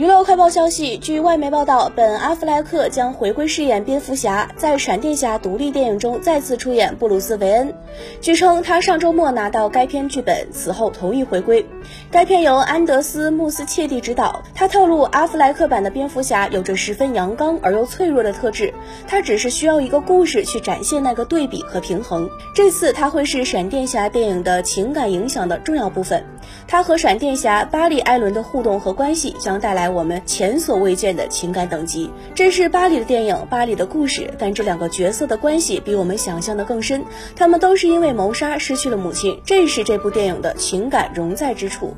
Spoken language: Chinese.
娱乐快报消息，据外媒报道，本·阿弗莱克将回归饰演蝙蝠侠，在闪电侠独立电影中再次出演布鲁斯·韦恩。据称，他上周末拿到该片剧本，此后同意回归。该片由安德斯·穆斯切蒂执导。他透露，阿弗莱克版的蝙蝠侠有着十分阳刚而又脆弱的特质，他只是需要一个故事去展现那个对比和平衡。这次他会是闪电侠电影的情感影响的重要部分。他和闪电侠巴里·艾伦的互动和关系将带来。我们前所未见的情感等级，这是巴里的电影《巴里的故事》，但这两个角色的关系比我们想象的更深，他们都是因为谋杀失去了母亲，这是这部电影的情感容在之处。